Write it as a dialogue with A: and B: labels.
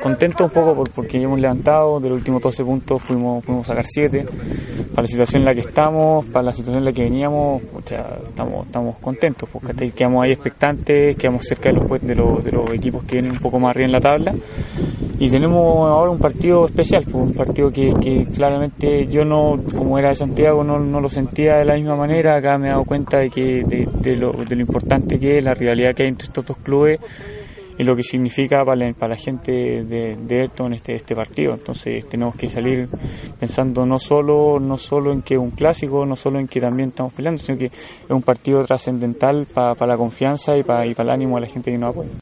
A: Contento un poco porque hemos levantado, de los últimos 12 puntos pudimos, pudimos sacar 7. Para la situación en la que estamos, para la situación en la que veníamos, o sea, estamos, estamos contentos, porque quedamos ahí expectantes, quedamos cerca de los, de, los, de los equipos que vienen un poco más arriba en la tabla. Y tenemos ahora un partido especial, pues, un partido que, que, claramente yo no, como era de Santiago, no, no, lo sentía de la misma manera. Acá me he dado cuenta de, que, de, de, lo, de lo importante que es la rivalidad que hay entre estos dos clubes y lo que significa para la, gente de, de Ayrton este, este partido. Entonces tenemos que salir pensando no solo, no solo en que es un clásico, no solo en que también estamos peleando, sino que es un partido trascendental para, para la confianza y para, y para el ánimo de la gente que nos apoya.